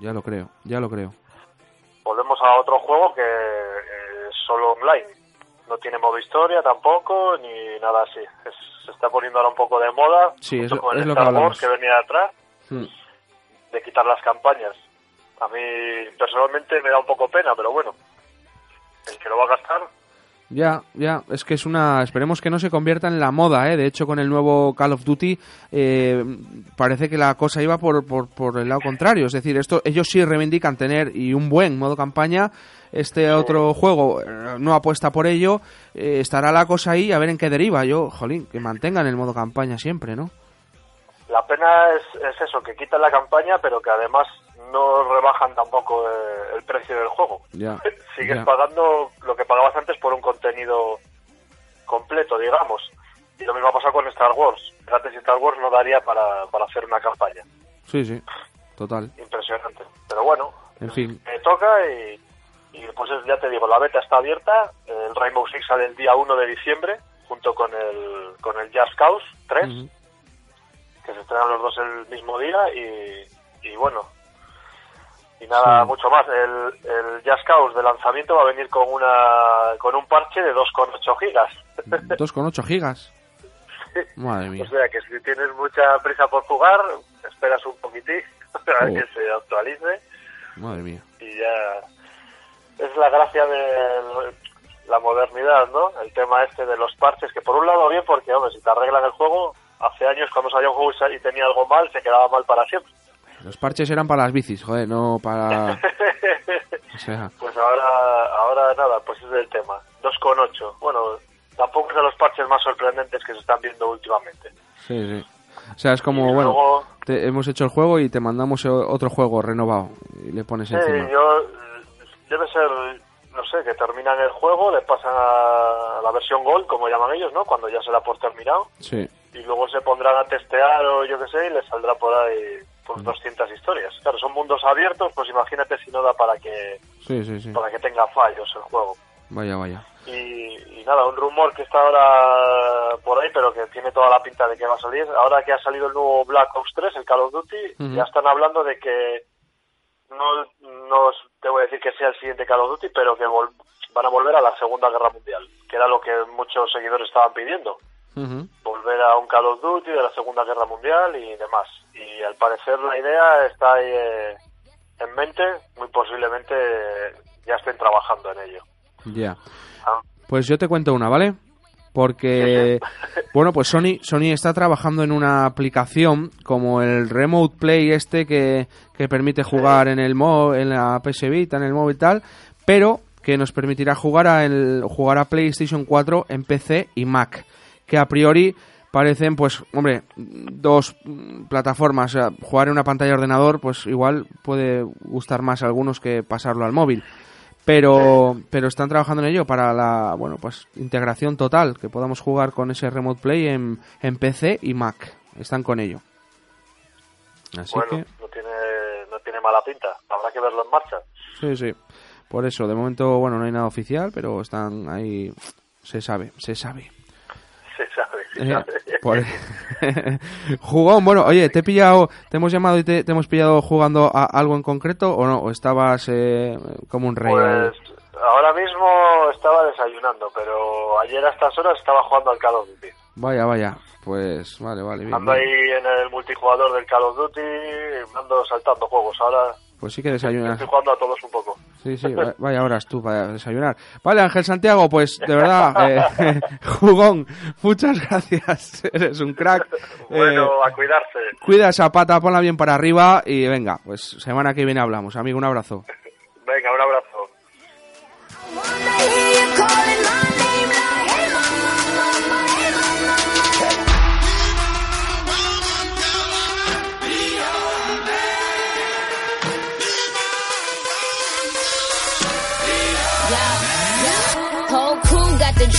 Ya lo creo, ya lo creo. Volvemos a otro juego que eh, es solo online. No tiene modo historia tampoco, ni nada así. Es- se está poniendo ahora un poco de moda, Sí, es- con es el lo que Star hablamos. Wars que venía atrás, Hmm. de quitar las campañas. A mí personalmente me da un poco pena, pero bueno, el que lo va a gastar, Ya, ya, es que es una... Esperemos que no se convierta en la moda, ¿eh? De hecho, con el nuevo Call of Duty eh, parece que la cosa iba por, por, por el lado contrario. Es decir, esto ellos sí reivindican tener y un buen modo campaña. Este otro juego eh, no apuesta por ello. Eh, estará la cosa ahí a ver en qué deriva. Yo, jolín, que mantengan el modo campaña siempre, ¿no? La pena es, es eso, que quitan la campaña, pero que además no rebajan tampoco eh, el precio del juego. Sigues pagando lo que pagabas antes por un contenido completo, digamos. Y lo mismo ha pasado con Star Wars. Antes Star Wars no daría para, para hacer una campaña. Sí, sí. Total. Impresionante. Pero bueno, En fin. me toca y, y pues es- ya te digo, la beta está abierta. El Rainbow Six sale el día 1 de diciembre, junto con el, con el Just Cause 3, Ujú. Que se estrenan los dos el mismo día. Y, y bueno, y nada Sí. mucho más. El, el Just Cause de lanzamiento va a venir con, una, con un parche de 2,8 gigas. 2,8 gigas. Madre O mía. sea que si tienes mucha prisa por jugar, esperas un poquitín a Oh. que se actualice. Madre mía. y ya es la gracia de la modernidad, ¿no? El tema este de los parches, que por un lado bien porque, hombre, si te arreglan el juego, hace años cuando salía un juego y tenía algo mal, se quedaba mal para siempre. Los parches eran para las bicis, joder, no para... O sea, Pues ahora, ahora nada, pues es el tema. 2,8. Bueno, tampoco es de los parches más sorprendentes que se están viendo últimamente. sí, sí. O sea, es como, bueno, luego- te- hemos hecho el juego y te mandamos otro juego renovado y le pones Sí, encima. yo debe ser, no sé, que terminan el juego, le pasan a la versión Gold, como llaman ellos, ¿no? Cuando ya se da por terminado. Sí, y luego se pondrán a testear o yo qué sé y les saldrá por ahí pues 200 historias. Claro, son mundos abiertos, pues imagínate si no da para que sí, sí, sí. para que tenga fallos el juego. Vaya, vaya. Y, y nada, un rumor que está ahora por ahí, pero que tiene toda la pinta de que va a salir. Ahora que ha salido el nuevo Black Ops 3, el Call of Duty, ya están hablando de que no, no te voy a decir que sea el siguiente Call of Duty, pero que vol- van a volver a la Segunda Guerra Mundial, que era lo que muchos seguidores estaban pidiendo Volver a un Call of Duty de la Segunda Guerra Mundial y demás. Y al parecer la idea está ahí eh, en mente, muy posiblemente eh, ya estén trabajando en ello. Ya. Ah. Pues yo te cuento una, ¿vale? Porque, bueno, pues Sony, Sony está trabajando en una aplicación como el Remote Play este que, que permite jugar en el mo en la PS Vita, en el móvil tal, pero que nos permitirá jugar a, el, jugar a PlayStation 4 en PC y Mac, que a priori parecen, pues, hombre, dos plataformas. O sea, jugar en una pantalla de ordenador, pues igual puede gustar más a algunos que pasarlo al móvil. Pero pero están trabajando en ello para la bueno pues integración total que podamos jugar con ese remote play en, en PC y Mac. Están con ello. Así bueno, que no tiene no tiene mala pinta, habrá que verlo en marcha. sí sí. Por eso de momento bueno no hay nada oficial pero están ahí. Se sabe se sabe Se sabe, se Eh, sabe. Por- jugón bueno oye te he pillado te hemos llamado y te, te hemos pillado jugando a algo en concreto o no o estabas eh, como un rey? Pues ahora mismo estaba desayunando, pero ayer a estas horas estaba jugando al Call of Duty. vaya vaya pues vale vale bien, Ando bien. ahí en el multijugador del Call of Duty, ando saltando juegos. Ahora pues sí que desayunas estoy jugando a todos un poco. Sí, sí, va- vaya horas tú para desayunar. Vale, Ángel Santiago, pues de verdad, eh, jugón, muchas gracias. Eres un crack. Bueno, Eh, a cuidarse. cuida esa pata, ponla bien para arriba y venga, pues semana que viene hablamos. Amigo, un abrazo. Venga, un abrazo.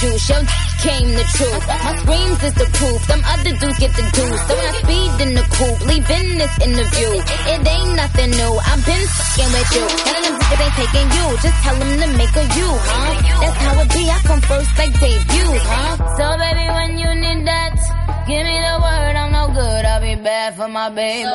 Juice, your came the truth. My screams is the proof, them other dudes get the deuce. So when I speed in the coupe, leaving this interview. It ain't nothing new, I've been fucking with you. None of them niggas ain't taking you, just tell them to make a you, huh? That's how it be, I come first like debuts, huh? So baby, when you need that, give me the word, I'm no good, I'll be bad for my baby.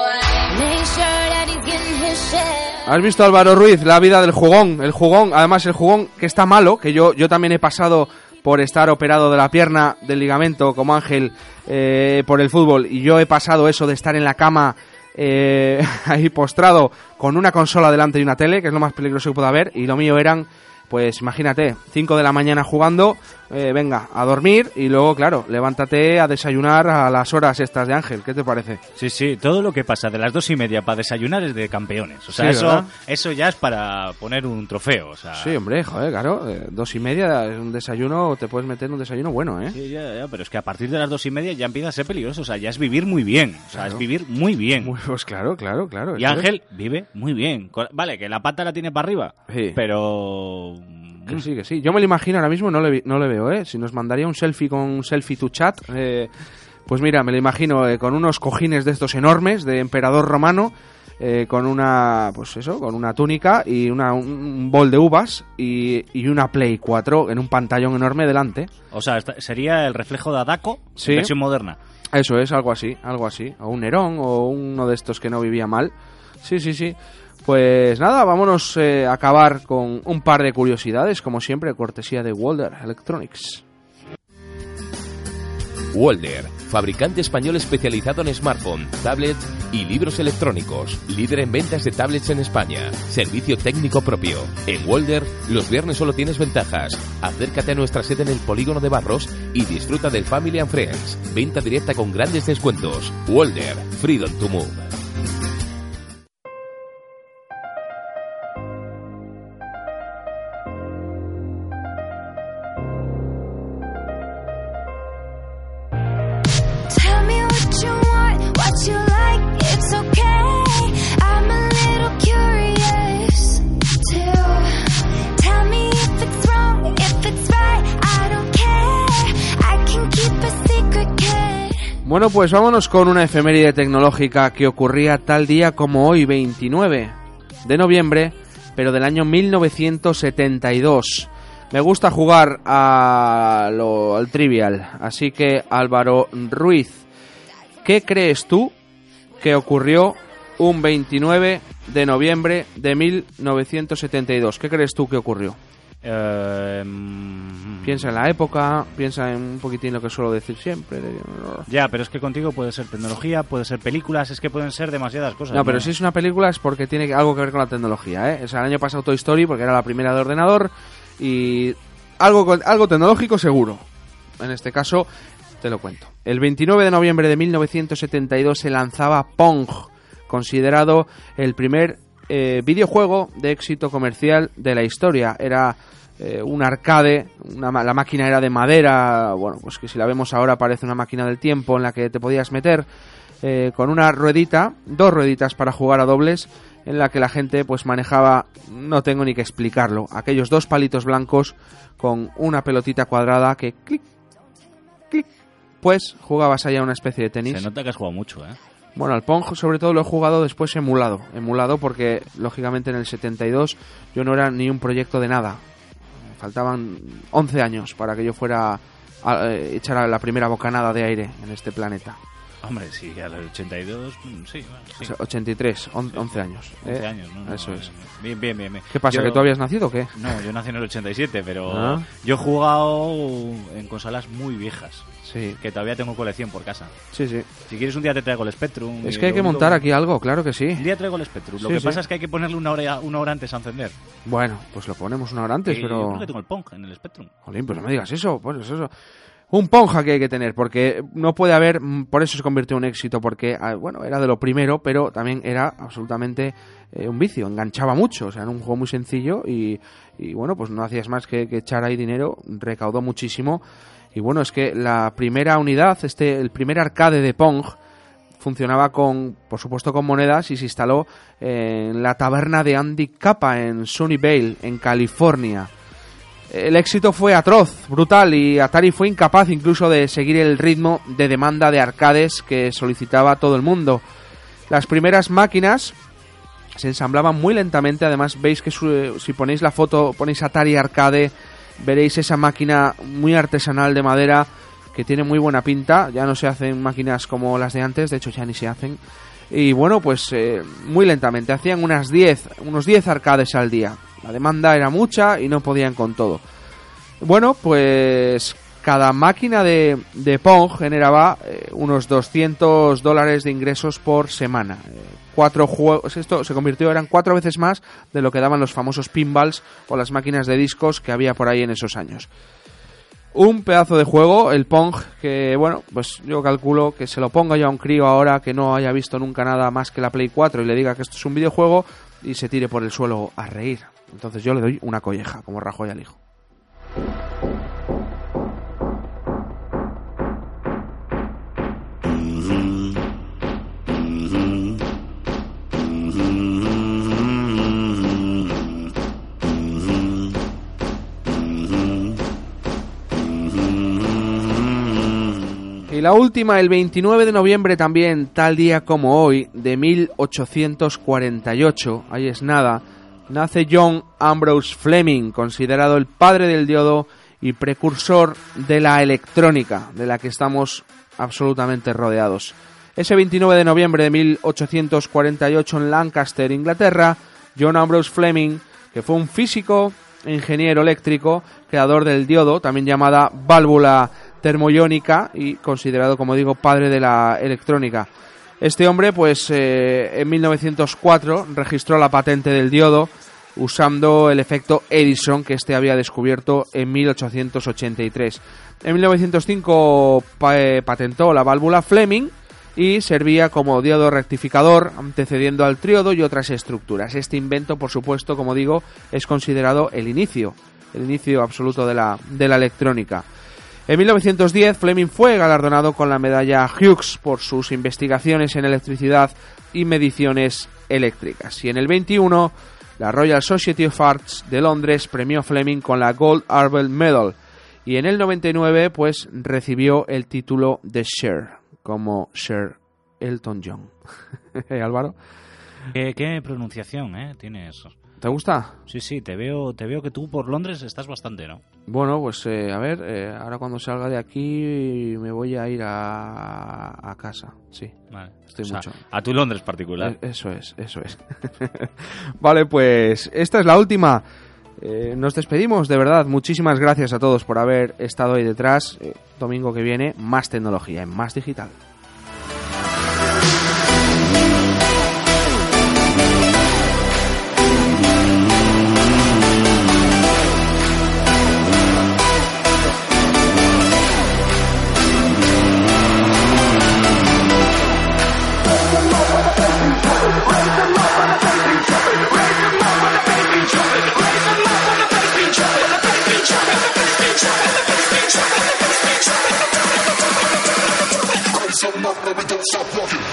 Make sure that he's getting his share. ¿Has visto Álvaro Ruiz, la vida del jugón? El jugón, además el jugón que está malo, que yo, yo también he pasado por estar operado de la pierna, del ligamento, como Ángel, eh, por el fútbol, y yo he pasado eso de estar en la cama eh, ahí postrado con una consola delante y una tele, que es lo más peligroso que pueda haber, y lo mío eran Pues imagínate, 5 de la mañana jugando, eh, venga, a dormir y luego, claro, levántate a desayunar a las horas estas de Ángel. ¿Qué te parece? Sí, sí, todo lo que pasa de las dos y media para desayunar es de campeones. O sea, Sí, eso, ¿verdad? eso ya es para poner un trofeo. O sea, Sí, hombre, joder, claro, eh, dos y media es un desayuno, te puedes meter en un desayuno bueno, ¿eh? Sí, ya, ya, pero es que a partir de las dos y media ya empieza a ser peligroso. O sea, ya es vivir muy bien. O sea, Claro. es vivir muy bien. Pues claro, claro, claro. Y es. Ángel vive muy bien. Vale, que la pata la tiene para arriba. Sí. Pero. Que sí, que sí. Yo me lo imagino ahora mismo, no le, no le veo, ¿eh? Si nos mandaría un selfie con un selfie to chat, eh, pues mira, me lo imagino eh, con unos cojines de estos enormes de emperador romano, eh, con una, pues eso, con una túnica y una, un, un bol de uvas y, y una Play 4 en un pantallón enorme delante. O sea, esta- sería el reflejo de Adaco Sí. en versión moderna. Eso es, algo así, algo así. O un Nerón o uno de estos que no vivía mal. Sí, sí, sí. Pues nada, vámonos eh, a acabar con un par de curiosidades, como siempre, cortesía de Walder Electronics. Walder, fabricante español especializado en smartphone, tablet y libros electrónicos, líder en ventas de tablets en España, servicio técnico propio. En Walder, los viernes solo tienes ventajas. Acércate a nuestra sede en el polígono de Barros y disfruta del Family and Friends. Venta directa con grandes descuentos. Walder, Freedom to Move. Bueno, pues vámonos con una efeméride tecnológica que ocurría tal día como hoy, 29 de noviembre, pero del año 1972. Me gusta jugar a lo, al trivial, así que Álvaro Ruiz, ¿qué crees tú que ocurrió un 29 de noviembre de 1972? ¿Qué crees tú que ocurrió? Eh, mm, Piensa en la época, piensa en un poquitín lo que suelo decir siempre. de- Ya, pero es que contigo puede ser tecnología, puede ser películas, es que pueden ser demasiadas cosas. No, pero si es una película es porque tiene algo que ver con la tecnología, ¿eh? O sea, el año pasado Toy Story porque era la primera de ordenador y algo, algo tecnológico seguro. En este caso, te lo cuento. El 29 de noviembre de 1972 se lanzaba Pong, considerado el primer eh, videojuego de éxito comercial de la historia. Era eh, un arcade, una la máquina era de madera, bueno, pues que si la vemos ahora parece una máquina del tiempo en la que te podías meter eh, con una ruedita, dos rueditas para jugar a dobles, en la que la gente pues manejaba, no tengo ni que explicarlo, aquellos dos palitos blancos con una pelotita cuadrada que clic, clic, pues jugabas allá una especie de tenis. Se nota que has jugado mucho, ¿eh? Bueno, al Pong sobre todo lo he jugado después emulado. Emulado porque, lógicamente, en el 72 yo no era ni un proyecto de nada. Faltaban 11 años para que yo fuera a eh, echar la primera bocanada de aire en este planeta. Hombre, sí, a los 82, mm, sí, bueno, sí. O sea, 83, on- 11 años. 11 ¿eh? años, ¿no? no, Eso es. Bien, bien, bien. bien. ¿Qué pasa, Yo- que tú habías nacido o qué? No, yo nací en el 87, pero Ah. yo he jugado en consolas muy viejas. Sí. Que todavía tengo colección por casa. Sí, sí. Si quieres un día te traigo el Spectrum. Es que hay que montar aquí algo, claro que sí. Un día traigo el Spectrum. Lo Sí, que sí. pasa es que hay que ponerle una hora, una hora antes a encender. Bueno, pues lo ponemos una hora antes, Y Yo pero... creo que tengo el Pong en el Spectrum. Jolín, pues no me digas eso, pues eso. Un ponja que hay que tener, porque no puede haber, mm, por eso se convirtió en un éxito, porque, ah, bueno, era de lo primero, pero también era absolutamente eh, un vicio, enganchaba mucho, o sea, era un juego muy sencillo y, y, bueno, pues no hacías más que, que echar ahí dinero, recaudó muchísimo, y bueno, es que la primera unidad, este, el primer arcade de Pong, funcionaba con, por supuesto, con monedas y se instaló en la taberna de Andy Capa en Sunnyvale, en California. El éxito fue atroz, brutal y Atari fue incapaz incluso de seguir el ritmo de demanda de arcades que solicitaba todo el mundo. Las primeras máquinas se ensamblaban muy lentamente, además veis que su- si ponéis la foto, ponéis Atari Arcade, veréis esa máquina muy artesanal de madera que tiene muy buena pinta, ya no se hacen máquinas como las de antes, de hecho ya ni se hacen. Y bueno, pues eh, muy lentamente, hacían unas 10, unos 10 arcades al día. La demanda era mucha y no podían con todo. Bueno, pues cada máquina de, de Pong generaba eh, unos 200 dólares de ingresos por semana. Eh, cuatro juegos. Esto se convirtió, eran cuatro veces más de lo que daban los famosos pinballs o las máquinas de discos que había por ahí en esos años. Un pedazo de juego, el Pong, que bueno, pues yo calculo que se lo ponga yo a un crío ahora que no haya visto nunca nada más que la Play 4 y le diga que esto es un videojuego y se tire por el suelo a reír. Entonces yo le doy una colleja, como Rajoy al hijo. La última, el 29 de noviembre también, tal día como hoy, de 1848, ahí es nada, nace John Ambrose Fleming, considerado el padre del diodo y precursor de la electrónica, de la que estamos absolutamente rodeados. Ese 29 de noviembre de 1848 en Lancaster, Inglaterra, John Ambrose Fleming, que fue un físico ingeniero eléctrico, creador del diodo, también llamada válvula termoiónica y considerado, como digo, padre de la electrónica. Este hombre, pues eh, en 1904 registró la patente del diodo usando el efecto Edison que este había descubierto en 1883. En 1905 pa- eh, patentó la válvula Fleming y servía como diodo rectificador, antecediendo al triodo y otras estructuras. Este invento, por supuesto, como digo, es considerado el inicio, el inicio absoluto de la, de la electrónica. En 1910, Fleming fue galardonado con la medalla Hughes por sus investigaciones en electricidad y mediciones eléctricas. Y en el 21, la Royal Society of Arts de Londres premió a Fleming con la Gold Arbel Medal. Y en el 99, pues recibió el título de Sir, como Sir Elton John. ¿Eh, Álvaro? ¿Qué, pronunciación, ¿eh? Tienes. ¿Te gusta? Sí, sí, te veo, te veo que tú por Londres estás bastante, ¿no? Bueno, pues eh, a ver, eh, ahora cuando salga de aquí me voy a ir a, a casa, sí. Vale. Estoy O sea, mucho. a tu Londres particular. Eh, Eso es, eso es. vale, pues esta es la última. Eh, nos despedimos, de verdad. Muchísimas gracias a todos por haber estado ahí detrás. Eh, domingo que viene, más tecnología en más digital. don't stop walking.